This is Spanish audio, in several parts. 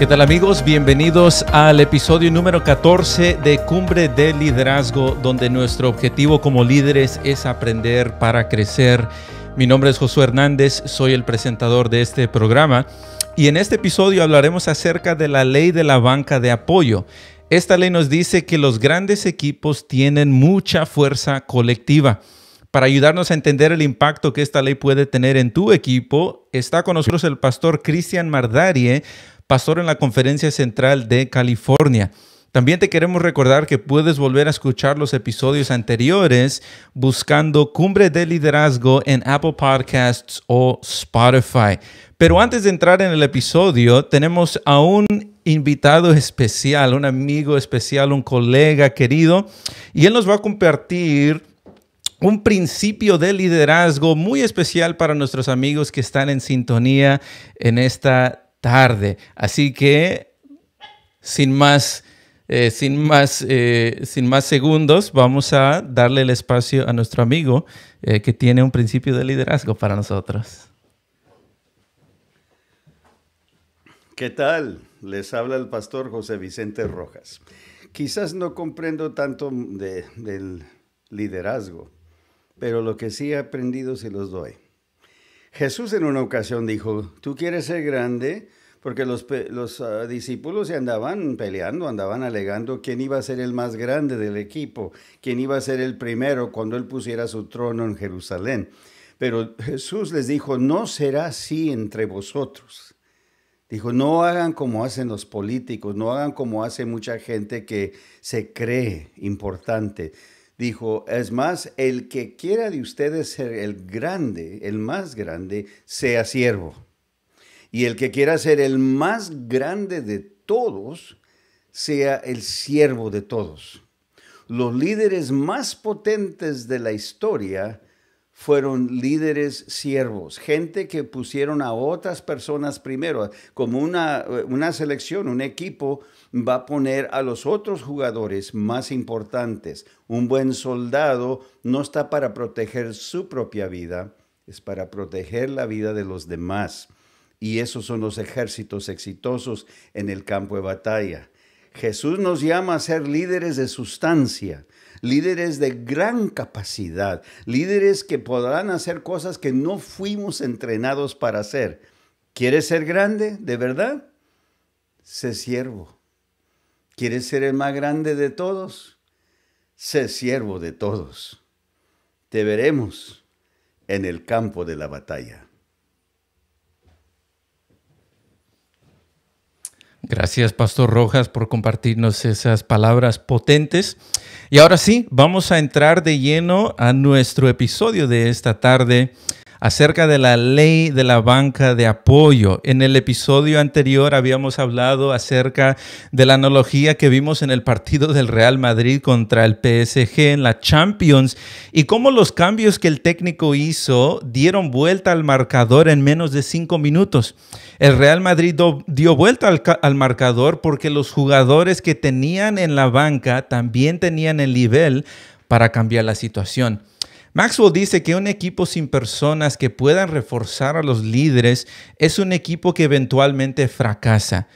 ¿Qué tal amigos? Bienvenidos al episodio número 14 de Cumbre de Liderazgo, donde nuestro objetivo como líderes es aprender para crecer. Mi nombre es Josué Hernández, soy el presentador de este programa y en este episodio hablaremos acerca de la ley de la banca de apoyo. Esta ley nos dice que los grandes equipos tienen mucha fuerza colectiva. Para ayudarnos a entender el impacto que esta ley puede tener en tu equipo, está con nosotros el pastor Cristian Mardarie, pastor en la Conferencia Central de California. También te queremos recordar que puedes volver a escuchar los episodios anteriores buscando Cumbre de Liderazgo en Apple Podcasts o Spotify. Pero antes de entrar en el episodio, tenemos a un invitado especial, un amigo especial, un colega querido, y él nos va a compartir un principio de liderazgo muy especial para nuestros amigos que están en sintonía en esta tarde. Así que, sin más, eh, sin más, eh, sin más segundos, vamos a darle el espacio a nuestro amigo eh, que tiene un principio de liderazgo para nosotros. ¿Qué tal? Les habla el pastor José Vicente Rojas. Quizás no comprendo tanto del liderazgo, pero lo que sí he aprendido se los doy. Jesús en una ocasión dijo, tú quieres ser grande, porque los, ah, discípulos se andaban peleando, andaban alegando quién iba a ser el más grande del equipo, quién iba a ser el primero cuando él pusiera su trono en Jerusalén. Pero Jesús les dijo, no será así entre vosotros. Dijo, no hagan como hacen los políticos, no hagan como hace mucha gente que se cree importante dijo, es más, el que quiera de ustedes ser el grande, el más grande, sea siervo. Y el que quiera ser el más grande de todos, sea el siervo de todos. Los líderes más potentes de la historia fueron líderes siervos, gente que pusieron a otras personas primero, como una, una selección, un equipo va a poner a los otros jugadores más importantes. Un buen soldado no está para proteger su propia vida, es para proteger la vida de los demás. Y esos son los ejércitos exitosos en el campo de batalla. Jesús nos llama a ser líderes de sustancia, líderes de gran capacidad, líderes que podrán hacer cosas que no fuimos entrenados para hacer. ¿Quieres ser grande? ¿De verdad? Sé siervo. ¿Quieres ser el más grande de todos? Sé siervo de todos. Te veremos en el campo de la batalla. Gracias, Pastor Rojas, por compartirnos esas palabras potentes. Y ahora sí, vamos a entrar de lleno a nuestro episodio de esta tarde acerca de la ley de la banca de apoyo. En el episodio anterior habíamos hablado acerca de la analogía que vimos en el partido del Real Madrid contra el PSG en la Champions y cómo los cambios que el técnico hizo dieron vuelta al marcador en menos de cinco minutos. El Real Madrid dio vuelta al, al marcador porque los jugadores que tenían en la banca también tenían el nivel para cambiar la situación. Maxwell dice que un equipo sin personas que puedan reforzar a los líderes es un equipo que eventualmente fracasa.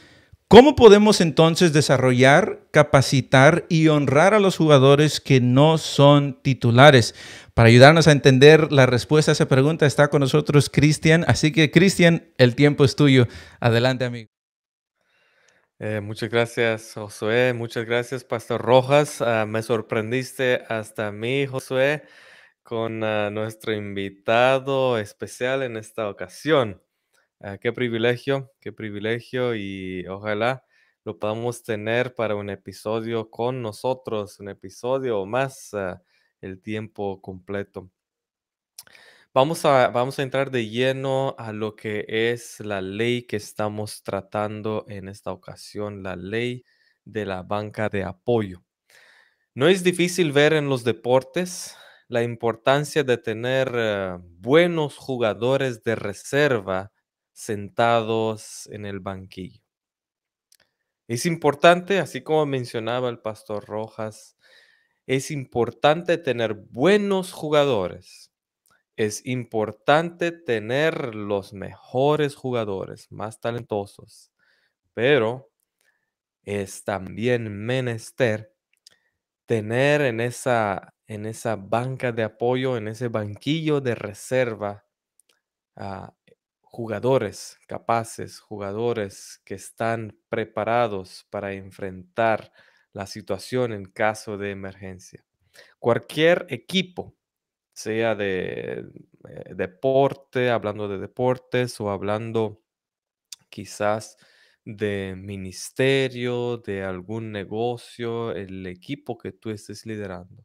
¿Cómo podemos entonces desarrollar, capacitar y honrar a los jugadores que no son titulares? Para ayudarnos a entender la respuesta a esa pregunta está con nosotros Cristian. Así que Cristian, el tiempo es tuyo. Adelante, amigo. Eh, muchas gracias, Josué. Muchas gracias, Pastor Rojas. Ah, me sorprendiste hasta mí, Josué con ah, nuestro invitado especial en esta ocasión. Ah, qué privilegio, qué privilegio y ojalá lo podamos tener para un episodio con nosotros, un episodio más ah, el tiempo completo. Vamos a, vamos a entrar de lleno a lo que es la ley que estamos tratando en esta ocasión, la ley de la banca de apoyo. No es difícil ver en los deportes la importancia de tener eh, buenos jugadores de reserva sentados en el banquillo. Es importante, así como mencionaba el pastor Rojas, es importante tener buenos jugadores. Es importante tener los mejores jugadores, más talentosos. pero es también menester tener en esa, en esa banca de apoyo, en ese banquillo de reserva, jugadores capaces, jugadores que están preparados para enfrentar la situación en caso de emergencia. Cualquier equipo, sea de eh, deporte, hablando de deportes o hablando quizás de ministerio, de algún negocio, el equipo que tú estés liderando.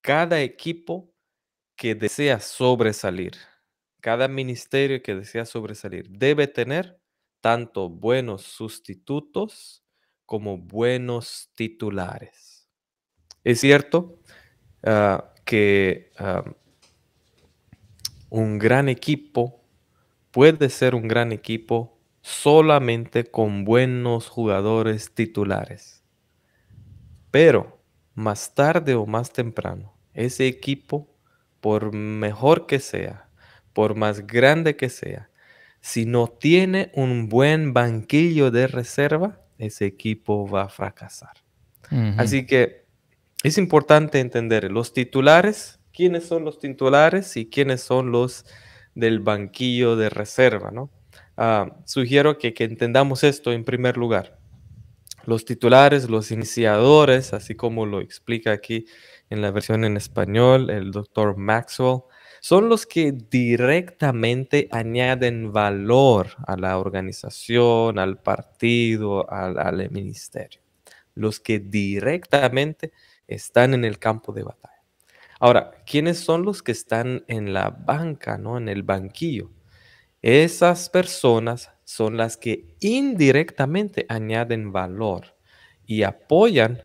Cada equipo que desea sobresalir, cada ministerio que desea sobresalir debe tener tanto buenos sustitutos como buenos titulares. Es cierto ah, que ah, un gran equipo puede ser un gran equipo solamente con buenos jugadores titulares. Pero más tarde o más temprano, ese equipo, por mejor que sea, por más grande que sea, si no tiene un buen banquillo de reserva, ese equipo va a fracasar. Así que es importante entender los titulares, quiénes son los titulares y quiénes son los del banquillo de reserva, ¿no? Ah, sugiero que, entendamos esto en primer lugar. Los titulares, los iniciadores, así como lo explica aquí en la versión en español el doctor Maxwell, son los que directamente añaden valor a la organización, al partido, al, ministerio. Los que directamente están en el campo de batalla. Ahora, ¿quiénes son los que están en la banca, ¿no? en el banquillo? Esas personas son las que indirectamente añaden valor y apoyan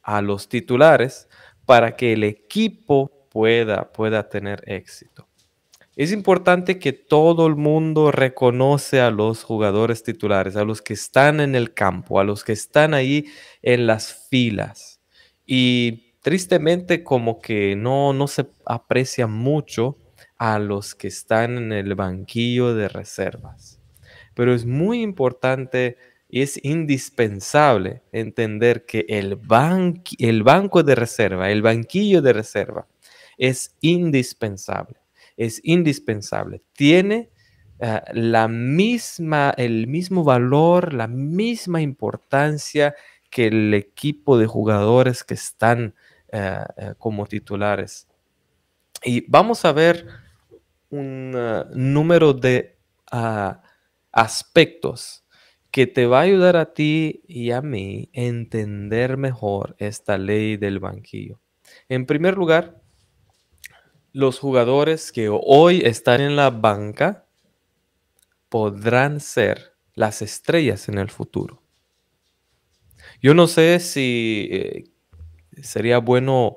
a los titulares para que el equipo pueda, pueda tener éxito. Es importante que todo el mundo reconoce a los jugadores titulares, a los que están en el campo, a los que están ahí en las filas. Y tristemente como que no, no se aprecia mucho a los que están en el banquillo de reservas. Pero es muy importante y es indispensable entender que el, el banco de reserva, el banquillo de reserva, es indispensable. Es indispensable. Tiene eh, la misma, el mismo valor, la misma importancia que el equipo de jugadores que están eh, eh, como titulares. Y vamos a ver un ah, número de ah, aspectos que te va a ayudar a ti y a mí a entender mejor esta ley del banquillo. En primer lugar, los jugadores que hoy están en la banca podrán ser las estrellas en el futuro. Yo no sé si eh, sería bueno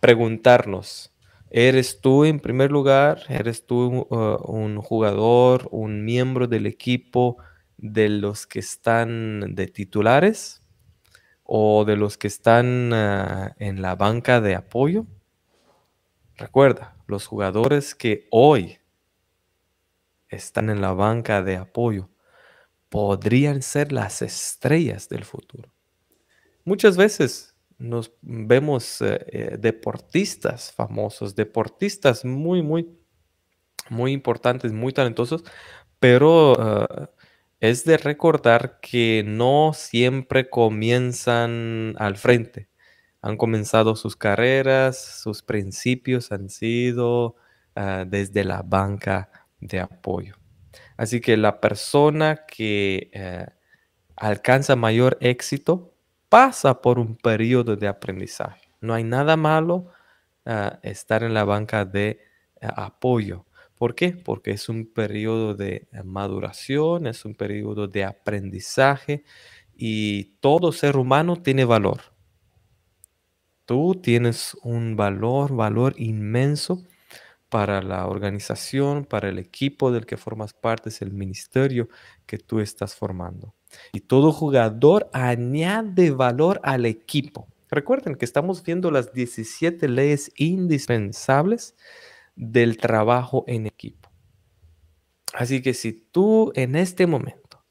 preguntarnos, ¿Eres tú en primer lugar? ¿Eres tú uh, un jugador, un miembro del equipo de los que están de titulares o de los que están uh, en la banca de apoyo? Recuerda, los jugadores que hoy están en la banca de apoyo podrían ser las estrellas del futuro. Muchas veces nos vemos eh, eh, deportistas famosos, deportistas muy, muy, muy importantes, muy talentosos, pero ah, es de recordar que no siempre comienzan al frente. Han comenzado sus carreras, sus principios han sido desde la banca de apoyo. Así que la persona que eh, alcanza mayor éxito pasa por un periodo de aprendizaje. No hay nada malo ah, estar en la banca de ah, apoyo. ¿Por qué? Porque es un periodo de eh, maduración, es un periodo de aprendizaje y todo ser humano tiene valor. Tú tienes un valor, valor inmenso para la organización, para el equipo del que formas parte, es el ministerio que tú estás formando. Y todo jugador añade valor al equipo. Recuerden que estamos viendo las 17 leyes indispensables del trabajo en equipo. Así que si tú en este momento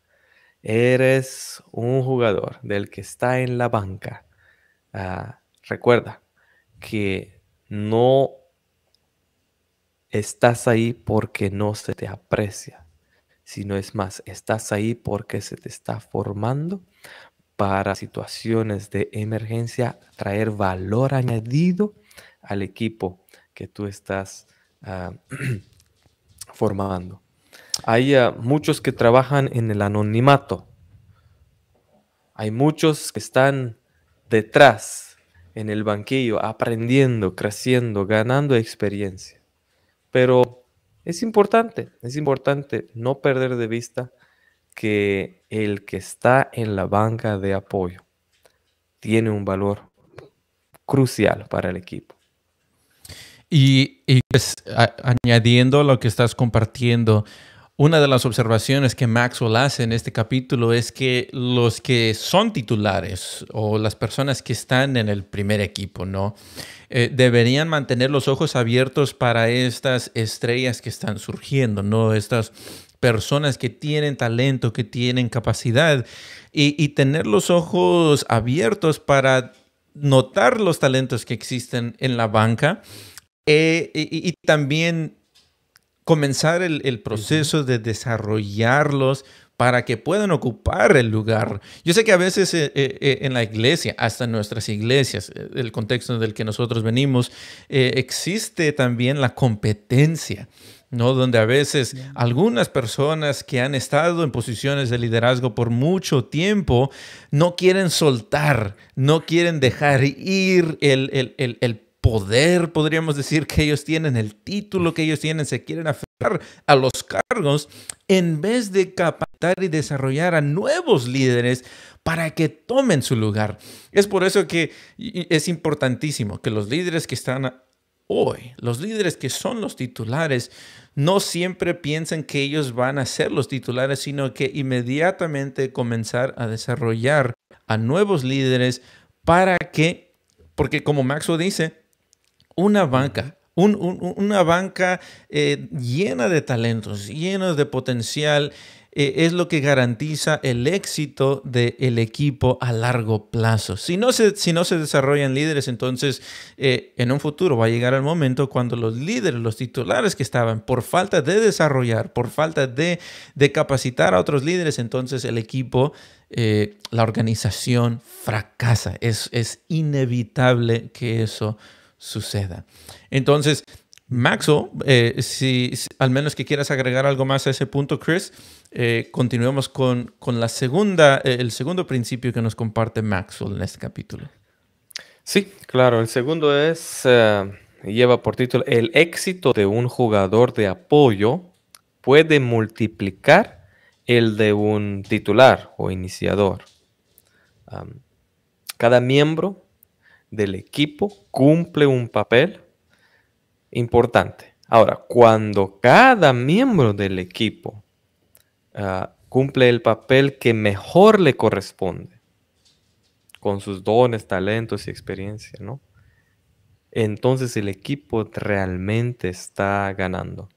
eres un jugador del que está en la banca, ah, recuerda que no estás ahí porque no se te aprecia, sino es más, estás ahí porque se te está formando para situaciones de emergencia, traer valor añadido al equipo que tú estás ah, formando. Hay ah, muchos que trabajan en el anonimato. Hay muchos que están detrás, en el banquillo, aprendiendo, creciendo, ganando experiencia. Pero es importante, es importante no perder de vista que el que está en la banca de apoyo tiene un valor crucial para el equipo. Y, pues, añadiendo lo que estás compartiendo, una de las observaciones que Maxwell hace en este capítulo es que los que son titulares o las personas que están en el primer equipo, ¿no? Eh, deberían mantener los ojos abiertos para estas estrellas que están surgiendo, ¿no? Estas personas que tienen talento, que tienen capacidad y, tener los ojos abiertos para notar los talentos que existen en la banca eh, y también comenzar el, proceso de desarrollarlos para que puedan ocupar el lugar. Yo sé que a veces eh, eh, eh, en la iglesia, hasta en nuestras iglesias, el contexto del que nosotros venimos, existe también la competencia. ¿no? Donde a veces algunas personas que han estado en posiciones de liderazgo por mucho tiempo no quieren soltar, no quieren dejar ir el, el, el, el poder, podríamos decir, que ellos tienen, el título que ellos tienen, se quieren aferrar a los cargos, en vez de capacitar y desarrollar a nuevos líderes para que tomen su lugar. Es por eso que es importantísimo que los líderes que están hoy, los líderes que son los titulares, no siempre piensen que ellos van a ser los titulares, sino que inmediatamente comenzar a desarrollar a nuevos líderes para que, porque como Maxwell dice, una banca, una banca eh, llena de talentos, llena de potencial, eh, es lo que garantiza el éxito del equipo a largo plazo. Si no se, si no se desarrollan líderes, entonces eh, en un futuro va a llegar el momento cuando los líderes, los titulares que estaban, por falta de desarrollar, por falta de, de capacitar a otros líderes, entonces el equipo, la organización fracasa. Es, es inevitable que eso suceda. Entonces, Maxo, eh, si, al menos que quieras agregar algo más a ese punto, Chris, eh, continuemos con, con, la segunda, eh, el segundo principio que nos comparte Maxwell en este capítulo. Sí, claro. El segundo es, lleva por título, el éxito de un jugador de apoyo puede multiplicar el de un titular o iniciador. cada miembro del equipo cumple un papel importante. Ahora, cuando cada miembro del equipo ah, cumple el papel que mejor le corresponde, con sus dones, talentos y experiencia, ¿no? Entonces el equipo realmente está ganando.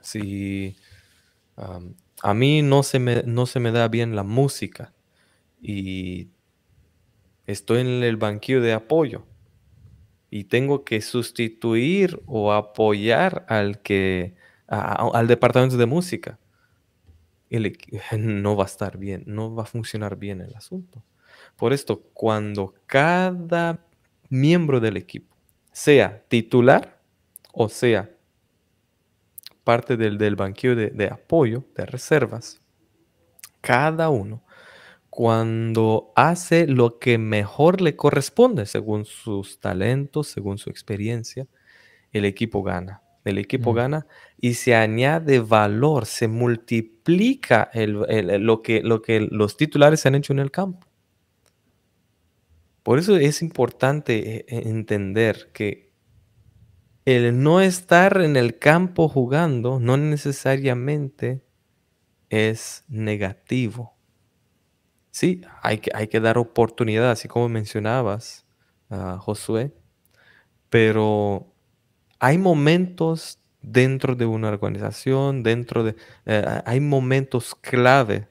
Si a mí no se, me, no se me da bien la música y estoy en el banquillo de apoyo y tengo que sustituir o apoyar al que al departamento de música. no va a estar bien, no va a funcionar bien el asunto. Por esto, cuando cada miembro del equipo sea titular o sea parte del, del banquillo de apoyo, de reservas, cada uno cuando hace lo que mejor le corresponde según sus talentos, según su experiencia, el equipo gana. El equipo gana y se añade valor, se multiplica lo, que, lo que los titulares han hecho en el campo. Por eso es importante eh, entender que el no estar en el campo jugando no necesariamente es negativo. Sí, hay que, hay que dar oportunidad, así como mencionabas, uh, Josué, pero hay momentos dentro de una organización, dentro de... Eh, hay momentos clave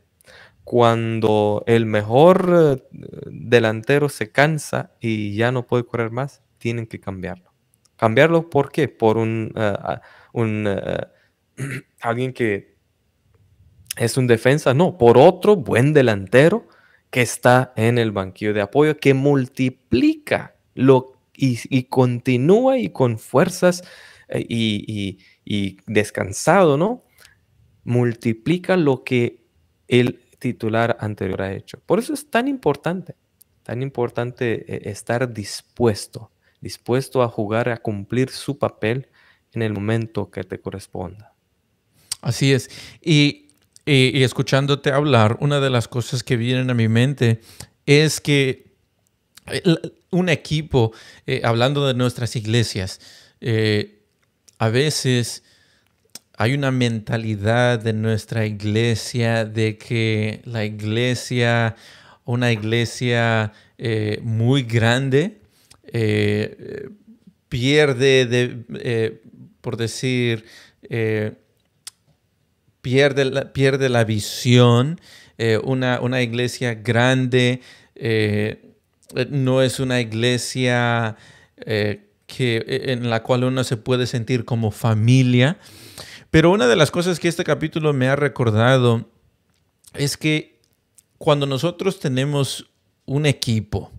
cuando el mejor eh, delantero se cansa y ya no puede correr más, tienen que cambiarlo. ¿Cambiarlo por qué? Por un, eh, un eh, alguien que es un defensa, no, por otro buen delantero que está en el banquillo de apoyo, que multiplica lo, y, continúa y con fuerzas y, y descansado, ¿no? Multiplica lo que el titular anterior ha hecho. Por eso es tan importante, tan importante eh, estar dispuesto, dispuesto a jugar, a cumplir su papel en el momento que te corresponda. Así es. Y, escuchándote hablar, una de las cosas que vienen a mi mente es que un equipo, eh, hablando de nuestras iglesias, eh, a veces hay una mentalidad de nuestra iglesia de que la iglesia, una iglesia eh, muy grande, eh, pierde, de, eh, por decir, pierde, la, pierde la visión. Una, una, iglesia grande no es una iglesia que, en la cual uno se puede sentir como familia. Pero una de las cosas que este capítulo me ha recordado es que cuando nosotros tenemos un equipo,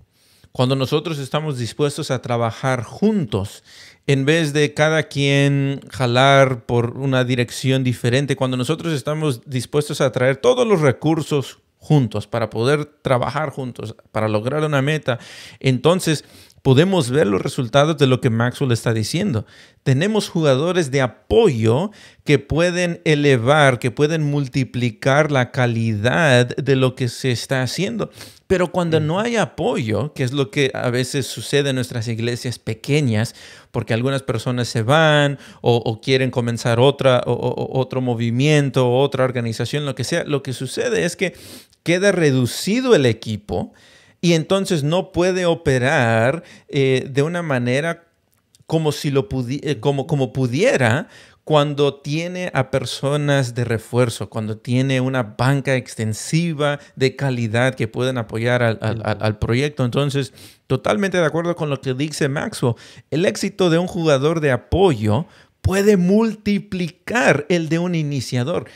cuando nosotros estamos dispuestos a trabajar juntos, en vez de cada quien jalar por una dirección diferente, cuando nosotros estamos dispuestos a traer todos los recursos juntos para poder trabajar juntos, para lograr una meta, entonces podemos ver los resultados de lo que Maxwell está diciendo. Tenemos jugadores de apoyo que pueden elevar, que pueden multiplicar la calidad de lo que se está haciendo. Pero cuando no hay apoyo, que es lo que a veces sucede en nuestras iglesias pequeñas, porque algunas personas se van o, quieren comenzar otra, o, otro movimiento, otra organización, lo que sea, lo que sucede es que queda reducido el equipo y entonces no puede operar eh, de una manera como si lo eh, como, como pudiera cuando tiene a personas de refuerzo, cuando tiene una banca extensiva de calidad que pueden apoyar al, al, proyecto. Entonces, totalmente de acuerdo con lo que dice Maxwell, el éxito de un jugador de apoyo puede multiplicar el de un iniciador.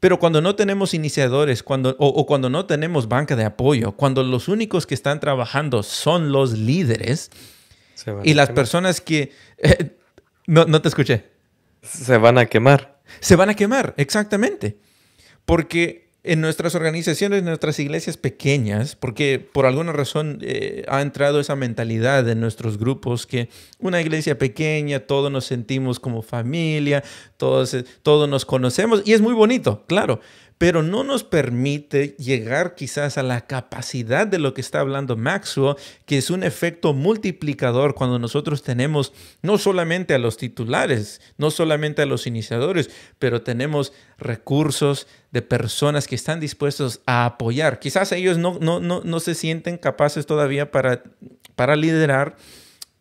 Pero cuando no tenemos iniciadores, cuando, o, cuando no tenemos banca de apoyo, cuando los únicos que están trabajando son los líderes y las personas que... Eh, no, no te escuché. Se van a quemar. Se van a quemar, exactamente. Porque en nuestras organizaciones, en nuestras iglesias pequeñas, porque por alguna razón eh, ha entrado esa mentalidad en nuestros grupos que una iglesia pequeña, todos nos sentimos como familia, todos, eh, todos nos conocemos y es muy bonito, claro, pero no nos permite llegar quizás a la capacidad de lo que está hablando Maxwell, que es un efecto multiplicador cuando nosotros tenemos no solamente a los titulares, no solamente a los iniciadores, pero tenemos recursos de personas que están dispuestos a apoyar. Quizás ellos no, no, no, no se sienten capaces todavía para, para liderar,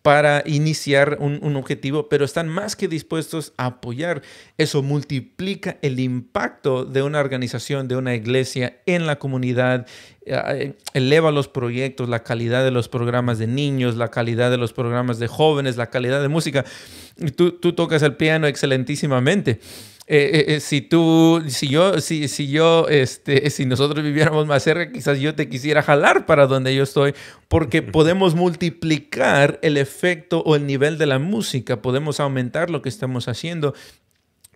para iniciar un, objetivo, pero están más que dispuestos a apoyar. Eso multiplica el impacto de una organización, de una iglesia en la comunidad, eh, eleva los proyectos, la calidad de los programas de niños, la calidad de los programas de jóvenes, la calidad de música. Tú, tú tocas el piano excelentísimamente. Eh, eh, si tú, si yo, si, si yo, este, si nosotros viviéramos más cerca, quizás yo te quisiera jalar para donde yo estoy, porque podemos multiplicar el efecto o el nivel de la música, podemos aumentar lo que estamos haciendo.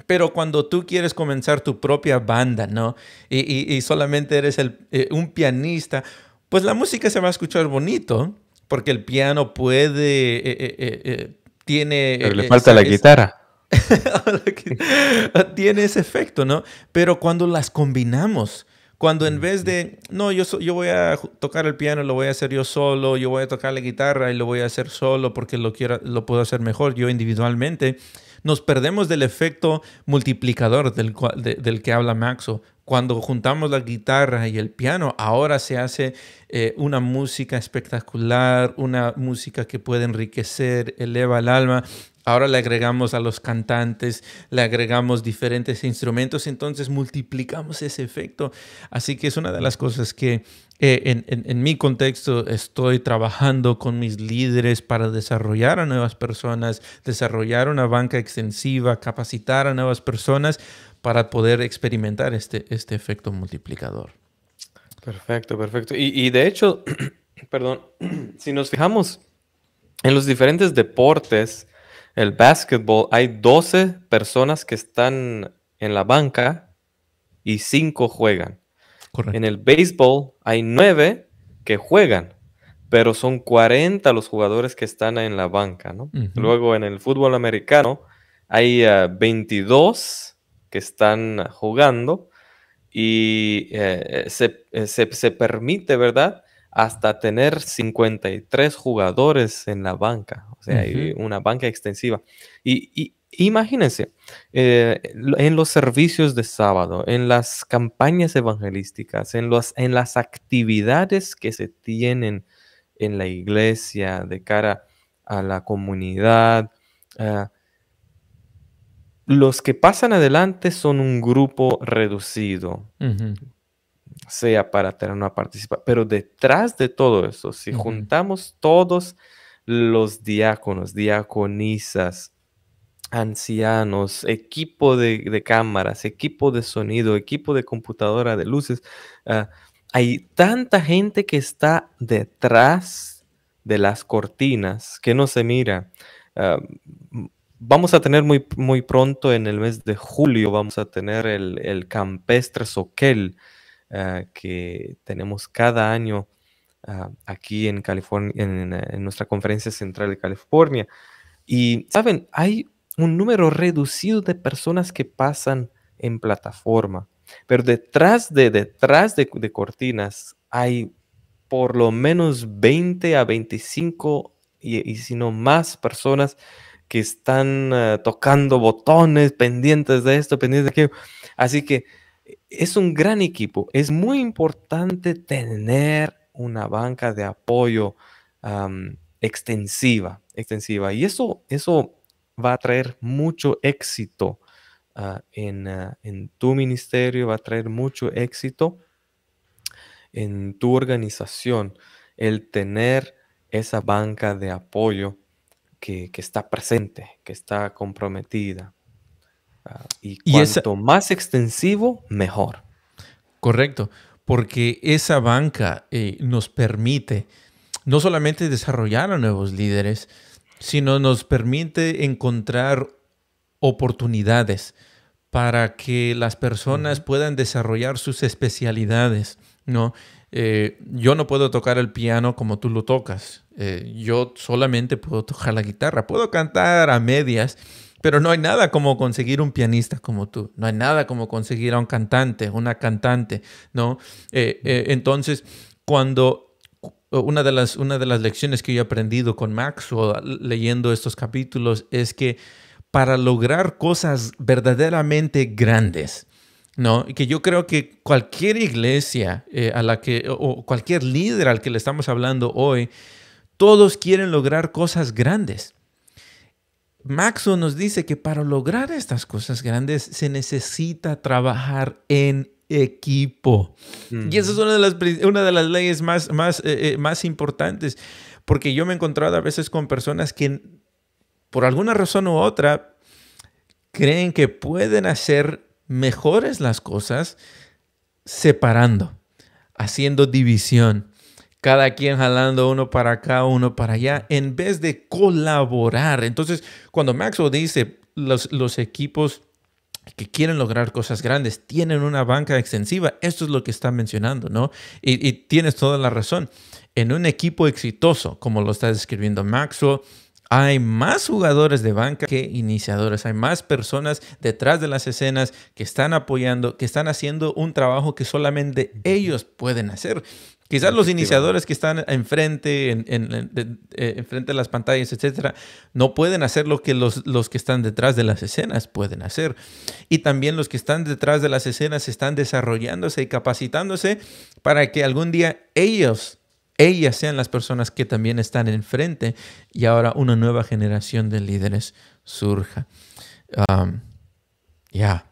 Pero cuando tú quieres comenzar tu propia banda, ¿no? Y, y, solamente eres el, eh, un pianista, pues la música se va a escuchar bonito, porque el piano puede, tiene... Pero le falta la guitarra. tiene ese efecto, ¿no? Pero cuando las combinamos, cuando en vez de, no, yo, yo voy a tocar el piano, lo voy a hacer yo solo, yo voy a tocar la guitarra y lo voy a hacer solo porque lo, quiero, lo puedo hacer mejor yo individualmente, nos perdemos del efecto multiplicador del, del que habla Maxo. cuando juntamos la guitarra y el piano, ahora se hace eh, una música espectacular, una música que puede enriquecer, eleva el alma. Ahora le agregamos a los cantantes, le agregamos diferentes instrumentos, entonces multiplicamos ese efecto. Así que es una de las cosas que eh, en, mi contexto estoy trabajando con mis líderes para desarrollar a nuevas personas, desarrollar una banca extensiva, capacitar a nuevas personas para poder experimentar este, este efecto multiplicador. Perfecto, perfecto. Y, de hecho, perdón, si nos fijamos en los diferentes deportes, el básquetbol, hay 12 personas que están en la banca y 5 juegan. En el béisbol hay 9 que juegan, pero son 40 los jugadores que están en la banca, ¿no? Luego en el fútbol americano hay 22 ah, que están jugando y eh, eh, se, permite, ¿verdad? Hasta tener 53 jugadores en la banca, o sea, hay una banca extensiva. Y, imagínense, eh, en los servicios de sábado, en las campañas evangelísticas, en, los, en las actividades que se tienen en la iglesia de cara a la comunidad, ah, los que pasan adelante son un grupo reducido, sea para tener una participación, pero detrás de todo eso, si juntamos todos los diáconos, diaconisas, ancianos, equipo de, cámaras, equipo de sonido, equipo de computadora, de luces, ah, hay tanta gente que está detrás de las cortinas que no se mira. Ah, Vamos a tener muy, muy pronto, en el mes de julio, vamos a tener el, campestre Soquel, ah, que tenemos cada año ah, aquí en California, en, nuestra conferencia central de California. Y, ¿saben? Hay un número reducido de personas que pasan en plataforma, pero detrás de, detrás de, cortinas hay por lo menos 20 a 25 y, si no más personas que están eh, tocando botones, pendientes de esto, pendientes de aquello. Así que es un gran equipo. Es muy importante tener una banca de apoyo extensiva, extensiva. Y eso, eso va a traer mucho éxito ah, ah, en tu ministerio, va a traer mucho éxito en tu organización, el tener esa banca de apoyo que, está presente, que está comprometida. Y cuanto más extensivo, mejor. Correcto, porque esa banca eh, nos permite no solamente desarrollar a nuevos líderes, sino nos permite encontrar oportunidades para que las personas puedan desarrollar sus especialidades, ¿no? Eh, yo no puedo tocar el piano como tú lo tocas. Eh, yo solamente puedo tocar la guitarra. Puedo cantar a medias, pero no hay nada como conseguir un pianista como tú. No hay nada como conseguir a un cantante, una cantante, ¿no? Eh, entonces, cuando una de, las, una de las lecciones que yo he aprendido con Maxwell leyendo estos capítulos es que para lograr cosas verdaderamente grandes, ¿no? Que yo creo que cualquier iglesia eh, a la que, o cualquier líder al que le estamos hablando hoy, todos quieren lograr cosas grandes. Maxo nos dice que para lograr estas cosas grandes se necesita trabajar en equipo. Y esa es una de las, una de las leyes más, más, eh, eh, más importantes, porque yo me he encontrado a veces con personas que por alguna razón u otra creen que pueden hacer mejores las cosas separando, haciendo división, cada quien jalando uno para acá, uno para allá, en vez de colaborar. Entonces, cuando Maxwell dice los, los equipos que quieren lograr cosas grandes tienen una banca extensiva, esto es lo que está mencionando, ¿no? Y, y tienes toda la razón. En un equipo exitoso, como lo está describiendo Maxwell, hay más jugadores de banca que iniciadores, hay más personas detrás de las escenas que están apoyando, que están haciendo un trabajo que solamente ellos pueden hacer. Quizás los iniciadores que están enfrente, en, en, eh, enfrente de las pantallas, etcétera, no pueden hacer lo que los, los, que están detrás de las escenas pueden hacer. Y también los que están detrás de las escenas están desarrollándose y capacitándose para que algún día ellos, ellas sean las personas que también están enfrente y ahora una nueva generación de líderes surja. Um, ya.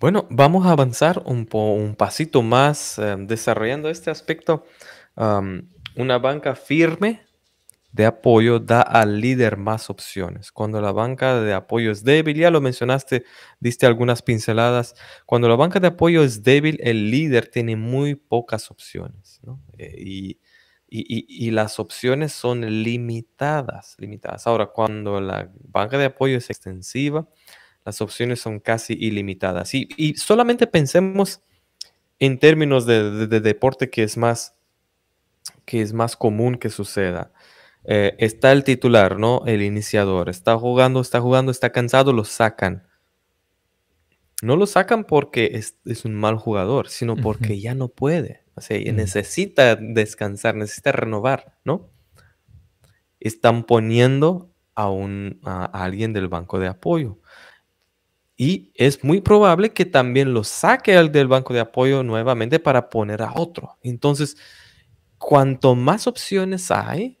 Bueno, vamos a avanzar un, un pasito más eh, desarrollando este aspecto. una banca firme de apoyo da al líder más opciones. Cuando la banca de apoyo es débil, ya lo mencionaste, diste algunas pinceladas. Cuando la banca de apoyo es débil, el líder tiene muy pocas opciones. Eh, y, y, las opciones son limitadas, limitadas. Ahora, cuando la banca de apoyo es extensiva, las opciones son casi ilimitadas. Y, solamente pensemos en términos de, deporte que es más, que es más común que suceda. Eh, está el titular, ¿no? El iniciador. Está jugando, está jugando, está cansado, lo sacan. No lo sacan porque es, un mal jugador, sino porque ya no puede. O sea, mm. necesita descansar, necesita renovar, ¿no? Están poniendo a, un, a alguien del banco de apoyo. Y es muy probable que también lo saque al del banco de apoyo nuevamente para poner a otro. Entonces, cuanto más opciones hay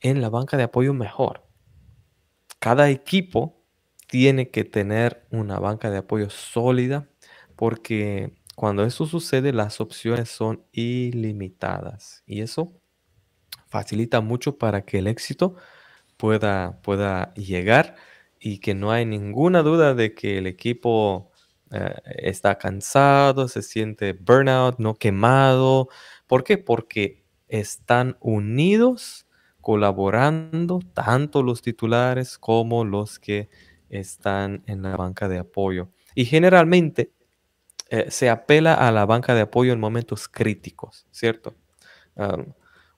en la banca de apoyo, mejor. Cada equipo tiene que tener una banca de apoyo sólida porque cuando eso sucede, las opciones son ilimitadas y eso facilita mucho para que el éxito pueda, pueda llegar y que no hay ninguna duda de que el equipo eh, está cansado, se siente burnout, no quemado. ¿Por qué? Porque están unidos, colaborando, tanto los titulares como los que están en la banca de apoyo. Y generalmente eh, se apela a la banca de apoyo en momentos críticos, ¿cierto?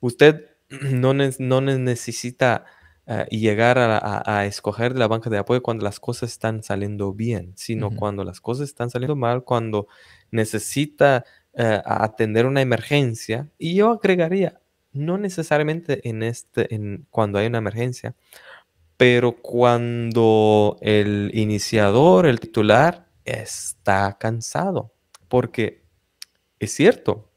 usted no, no necesita eh, y llegar a, escoger la banca de apoyo cuando las cosas están saliendo bien, sino cuando las cosas están saliendo mal, cuando necesita eh, atender una emergencia. Y yo agregaría, no necesariamente en este, en, cuando hay una emergencia, pero cuando el iniciador, el titular, está cansado. Porque es cierto,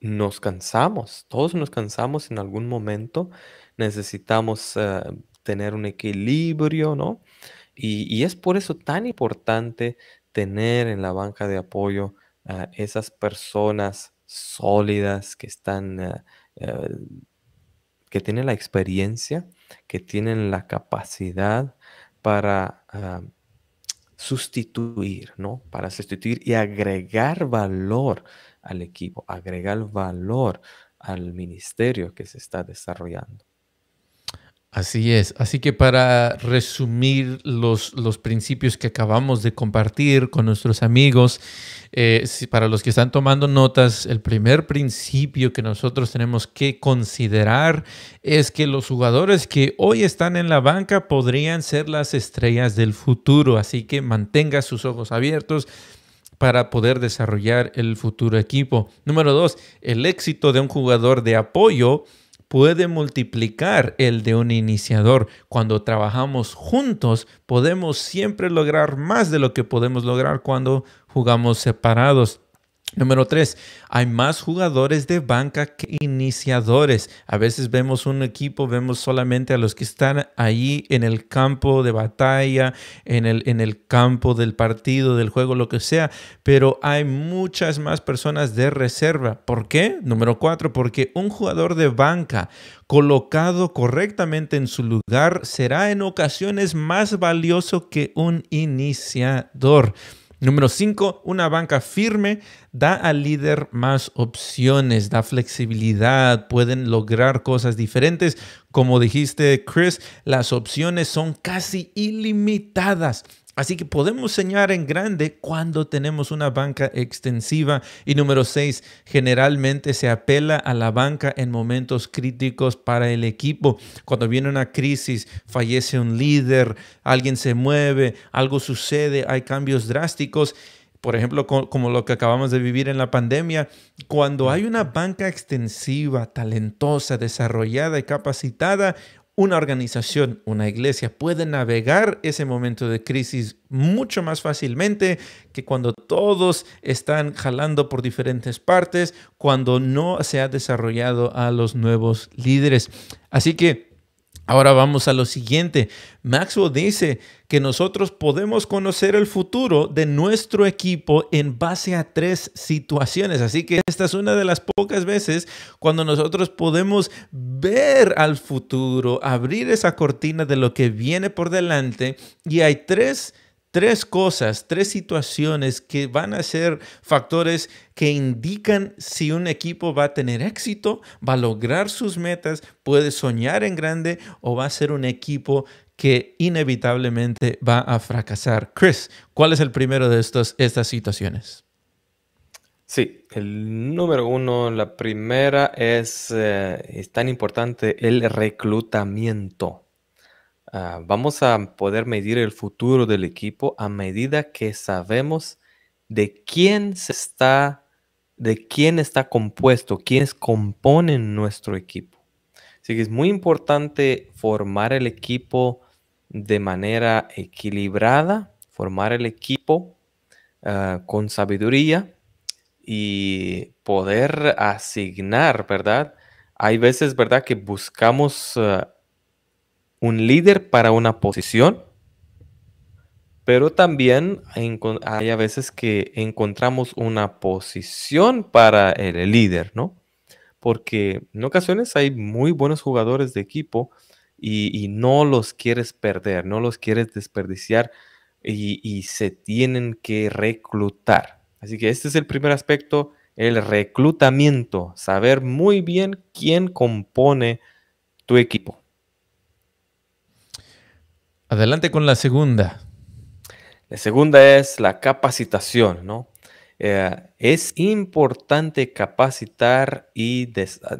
nos cansamos, todos nos cansamos en algún momento necesitamos eh, tener un equilibrio, ¿no? Y, es por eso tan importante tener en la banca de apoyo esas personas sólidas que están, eh, eh, que tienen la experiencia, que tienen la capacidad para ah, sustituir, ¿no? Para sustituir y agregar valor al equipo, agregar valor al ministerio que se está desarrollando. Así es. Así que para resumir los, los principios que acabamos de compartir con nuestros amigos, eh, para los que están tomando notas, el primer principio que nosotros tenemos que considerar es que los jugadores que hoy están en la banca podrían ser las estrellas del futuro. Así que mantenga sus ojos abiertos para poder desarrollar el futuro equipo. Número dos, el éxito de un jugador de apoyo puede multiplicar el de un iniciador. Cuando trabajamos juntos, podemos siempre lograr más de lo que podemos lograr cuando jugamos separados. Número tres, hay más jugadores de banca que iniciadores. A veces vemos un equipo, vemos solamente a los que están ahí en el campo de batalla, en el, en el campo del partido, del juego, lo que sea, pero hay muchas más personas de reserva. ¿Por qué? Número cuatro, porque un jugador de banca colocado correctamente en su lugar será en ocasiones más valioso que un iniciador. Número 5, una banca firme da al líder más opciones, da flexibilidad, pueden lograr cosas diferentes. Como dijiste, Chris, las opciones son casi ilimitadas. Así que podemos señalar en grande cuando tenemos una banca extensiva. Y número seis, generalmente se apela a la banca en momentos críticos para el equipo. Cuando viene una crisis, fallece un líder, alguien se mueve, algo sucede, hay cambios drásticos por ejemplo, como lo que acabamos de vivir en la pandemia, cuando hay una banca extensiva, talentosa, desarrollada y capacitada, una organización, una iglesia puede navegar ese momento de crisis mucho más fácilmente que cuando todos están jalando por diferentes partes, cuando no se ha desarrollado a los nuevos líderes. Así que Ahora vamos a lo siguiente. Maxwell dice que nosotros podemos conocer el futuro de nuestro equipo en base a tres situaciones. Así que esta es una de las pocas veces cuando nosotros podemos ver al futuro, abrir esa cortina de lo que viene por delante. Y hay tres tres cosas, tres situaciones que van a ser factores que indican si un equipo va a tener éxito, va a lograr sus metas, puede soñar en grande o va a ser un equipo que inevitablemente va a fracasar. Chris, ¿cuál es el primero de estos, estas situaciones? Sí, el número uno, la primera es, eh, es tan importante el reclutamiento. Ah, vamos a poder medir el futuro del equipo a medida que sabemos de quién se está, de quién está compuesto, quiénes componen nuestro equipo. Así que es muy importante formar el equipo de manera equilibrada, formar el equipo ah, con sabiduría y poder asignar, ¿verdad? Hay veces, ¿verdad?, que buscamos ah, un líder para una posición, pero también hay a veces que encontramos una posición para el líder, ¿no? Porque en ocasiones hay muy buenos jugadores de equipo y, no los quieres perder, no los quieres desperdiciar y, y se tienen que reclutar. Así que este es el primer aspecto, el reclutamiento, saber muy bien quién compone tu equipo. Adelante con la segunda. La segunda es la capacitación, ¿no? Eh, es importante capacitar y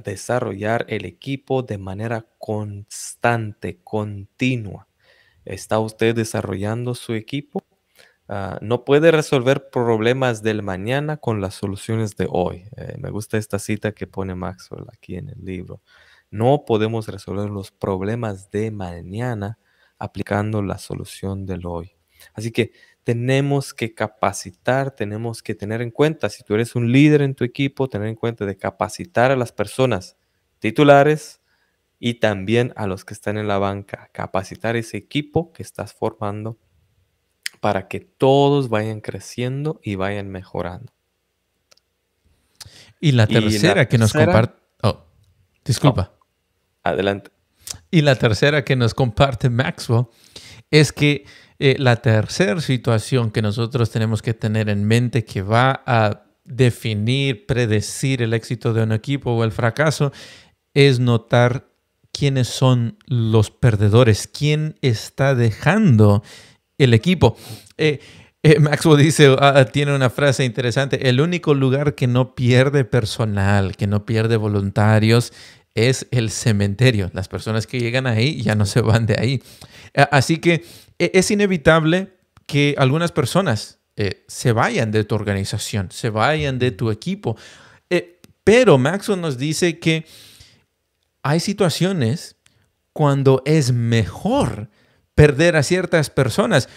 desarrollar el equipo de manera constante, continua. ¿Está usted desarrollando su equipo? Ah, no puede resolver problemas del mañana con las soluciones de hoy. Eh, me gusta esta cita que pone Maxwell aquí en el libro. No podemos resolver los problemas de mañana aplicando la solución del hoy. Así que tenemos que capacitar, tenemos que tener en cuenta, si tú eres un líder en tu equipo, tener en cuenta de capacitar a las personas titulares y también a los que están en la banca, capacitar ese equipo que estás formando para que todos vayan creciendo y vayan mejorando. Y la tercera que nos comparte... Oh, disculpa. Oh, adelante. Y la tercera que nos comparte Maxwell es que eh, la tercera situación que nosotros tenemos que tener en mente que va a definir, predecir el éxito de un equipo o el fracaso es notar quiénes son los perdedores, quién está dejando el equipo. Eh, eh, Maxwell dice, ah, tiene una frase interesante, el único lugar que no pierde personal, que no pierde voluntarios, es el cementerio. Las personas que llegan ahí ya no se van de ahí. Así que e, es inevitable que algunas personas eh, se vayan de tu organización, se vayan de tu equipo. Eh, pero Maxwell nos dice que hay situaciones cuando es mejor perder a ciertas personas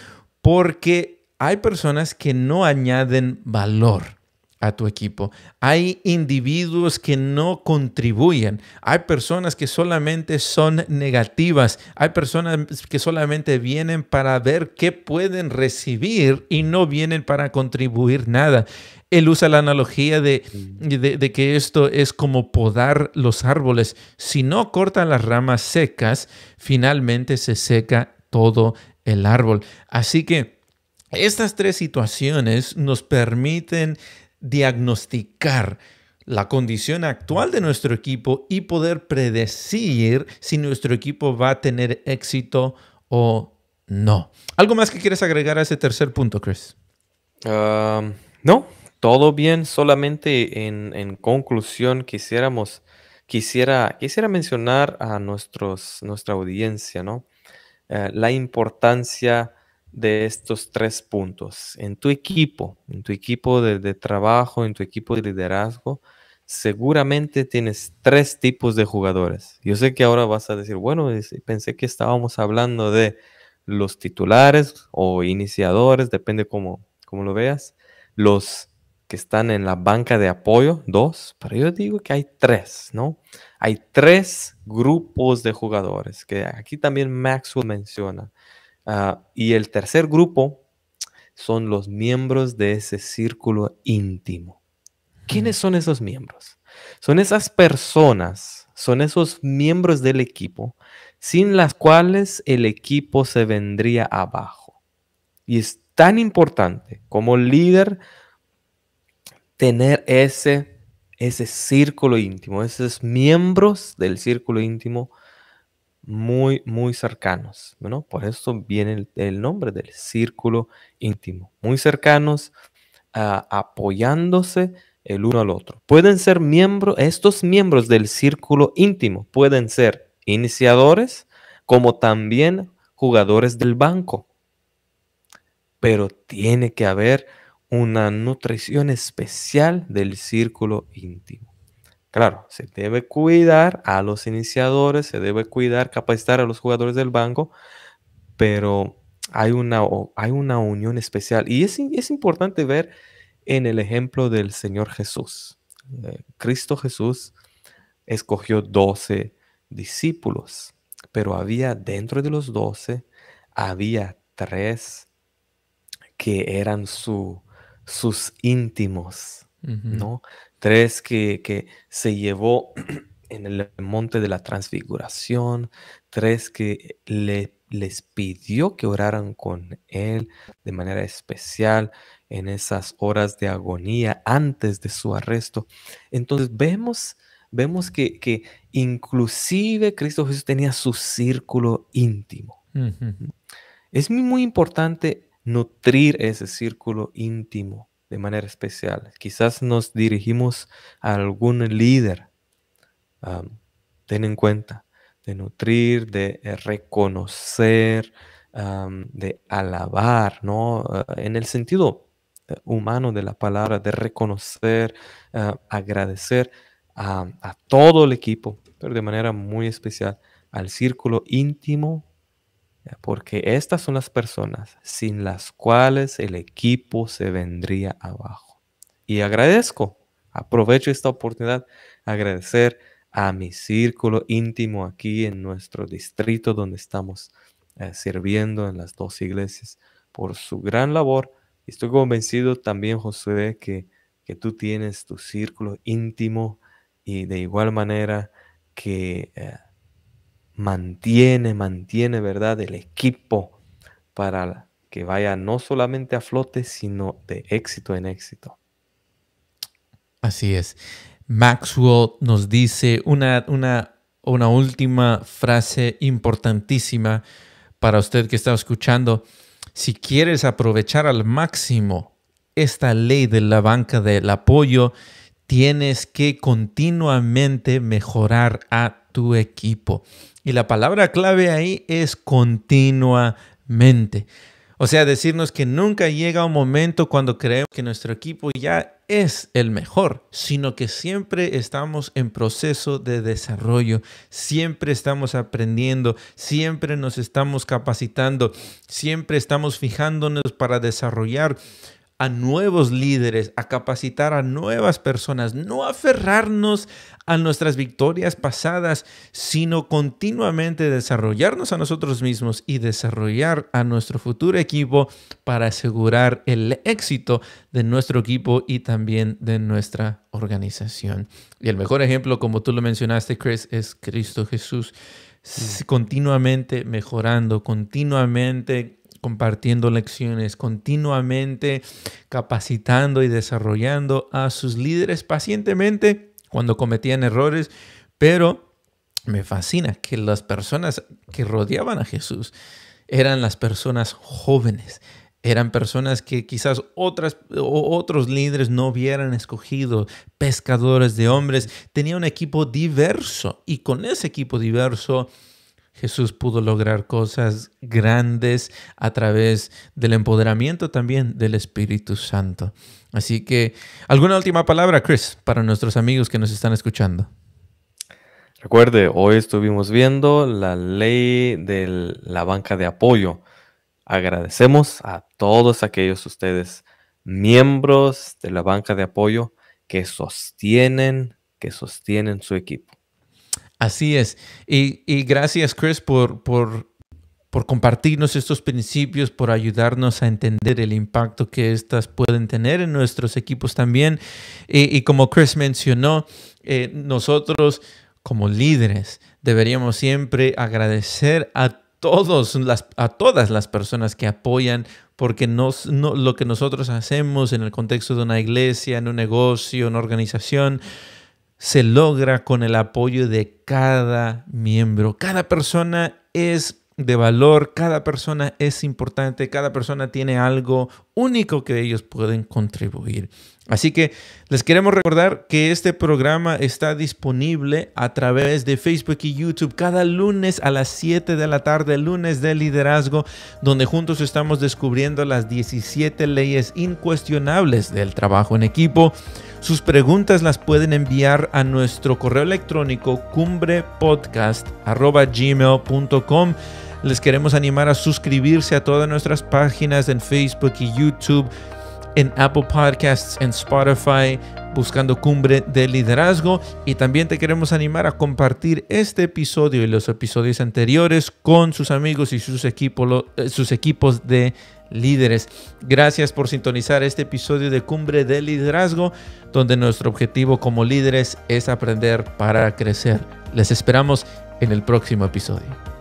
porque hay personas que no añaden valor a tu equipo. Hay individuos que no contribuyen. Hay personas que solamente son negativas. Hay personas que solamente vienen para ver qué pueden recibir y no vienen para contribuir nada. Él usa la analogía de, de, que esto es como podar los árboles. Si no cortan las ramas secas, finalmente se seca todo el árbol. Así que estas tres situaciones nos permiten diagnosticar la condición actual de nuestro equipo y poder predecir si nuestro equipo va a tener éxito o no. ¿Algo más que quieres agregar a ese tercer punto, Chris? no, todo bien. Solamente en, conclusión quisiéramos, quisiera, quisiera mencionar a nuestros, nuestra audiencia, ¿no? Eh, la importancia de estos tres puntos. En tu equipo, en tu equipo de, trabajo, en tu equipo de liderazgo, seguramente tienes tres tipos de jugadores. Yo sé que ahora vas a decir, bueno, pensé que estábamos hablando de los titulares o iniciadores, depende cómo, cómo lo veas, los que están en la banca de apoyo, dos, pero yo digo que hay tres, ¿no? Hay tres grupos de jugadores que aquí también Maxwell menciona. Ah, y el tercer grupo son los miembros de ese círculo íntimo. ¿Quiénes son esos miembros? Son esas personas, son esos miembros del equipo sin las cuales el equipo se vendría abajo. Y es tan importante como líder tener ese, ese círculo íntimo, esos miembros del círculo íntimo muy, muy cercanos. Bueno, por eso viene el, nombre del círculo íntimo. Muy cercanos, apoyándose el uno al otro. Pueden ser miembros, estos miembros del círculo íntimo pueden ser iniciadores como también jugadores del banco. Pero tiene que haber una nutrición especial del círculo íntimo. Claro, se debe cuidar a los iniciadores, se debe cuidar, capacitar a los jugadores del banco, pero hay una, hay una unión especial. Y es, es importante ver en el ejemplo del Señor Jesús. Eh, Cristo Jesús escogió doce discípulos, pero había dentro de los doce, había tres que eran su, sus íntimos, ¿no? Tres que, se llevó en el monte de la transfiguración, tres que le, les pidió que oraran con él de manera especial en esas horas de agonía antes de su arresto. Entonces vemos, vemos que, que inclusive Cristo Jesús tenía su círculo íntimo. Es muy, muy importante nutrir ese círculo íntimo de manera especial. Quizás nos dirigimos a algún líder. ten en cuenta de nutrir, de eh, reconocer, de alabar, ¿no? Ah, en el sentido eh, humano de la palabra, de reconocer, agradecer a todo el equipo, pero de manera muy especial al círculo íntimo porque estas son las personas sin las cuales el equipo se vendría abajo. Y agradezco, aprovecho esta oportunidad, agradecer a mi círculo íntimo aquí en nuestro distrito donde estamos eh, sirviendo en las dos iglesias por su gran labor. Estoy convencido también, Josué, que, que tú tienes tu círculo íntimo y de igual manera que... Eh, mantiene, mantiene, ¿verdad? El equipo para que vaya no solamente a flote, sino de éxito en éxito. Así es. Maxwell nos dice una, una, una última frase importantísima para usted que está escuchando. Si quieres aprovechar al máximo esta ley de la banca del apoyo, tienes que continuamente mejorar a tu equipo. Y la palabra clave ahí es continuamente. O sea, decirnos que nunca llega un momento cuando creemos que nuestro equipo ya es el mejor, sino que siempre estamos en proceso de desarrollo, siempre estamos aprendiendo, siempre nos estamos capacitando, siempre estamos fijándonos para desarrollar a nuevos líderes, a capacitar a nuevas personas, no aferrarnos a nuestras victorias pasadas, sino continuamente desarrollarnos a nosotros mismos y desarrollar a nuestro futuro equipo para asegurar el éxito de nuestro equipo y también de nuestra organización. Y el mejor ejemplo, como tú lo mencionaste, Chris, es Cristo Jesús, continuamente mejorando, continuamente compartiendo lecciones, continuamente capacitando y desarrollando a sus líderes pacientemente cuando cometían errores, pero me fascina que las personas que rodeaban a Jesús eran las personas jóvenes, eran personas que quizás otras, otros líderes no hubieran escogido, pescadores de hombres. Tenía un equipo diverso y con ese equipo diverso Jesús pudo lograr cosas grandes a través del empoderamiento también del Espíritu Santo. Así que, ¿alguna última palabra, Chris, para nuestros amigos que nos están escuchando? Recuerde, hoy estuvimos viendo la ley de la banca de apoyo. Agradecemos a todos aquellos ustedes, miembros de la banca de apoyo, que sostienen, que sostienen su equipo. Así es. Y, gracias, Chris, por, por, compartirnos estos principios, por ayudarnos a entender el impacto que estas pueden tener en nuestros equipos también. Y, como Chris mencionó, eh, nosotros como líderes deberíamos siempre agradecer a todos las, a todas las personas que apoyan, porque nos, no, lo que nosotros hacemos en el contexto de una iglesia, en un negocio, en una organización, se logra con el apoyo de cada miembro. Cada persona es de valor, cada persona es importante, cada persona tiene algo único que ellos pueden contribuir. Así que les queremos recordar que este programa está disponible a través de Facebook y YouTube cada lunes a las 7 de la tarde, lunes de liderazgo, donde juntos estamos descubriendo las 17 leyes incuestionables del trabajo en equipo. Sus preguntas las pueden enviar a nuestro correo electrónico cumbrepodcast.gmail.com. Les queremos animar a suscribirse a todas nuestras páginas en Facebook y YouTube en Apple Podcasts, en Spotify, buscando Cumbre de Liderazgo. Y también te queremos animar a compartir este episodio y los episodios anteriores con sus amigos y sus, equipos, eh, sus equipos de líderes. Gracias por sintonizar este episodio de Cumbre de Liderazgo, donde nuestro objetivo como líderes es aprender para crecer. Les esperamos en el próximo episodio.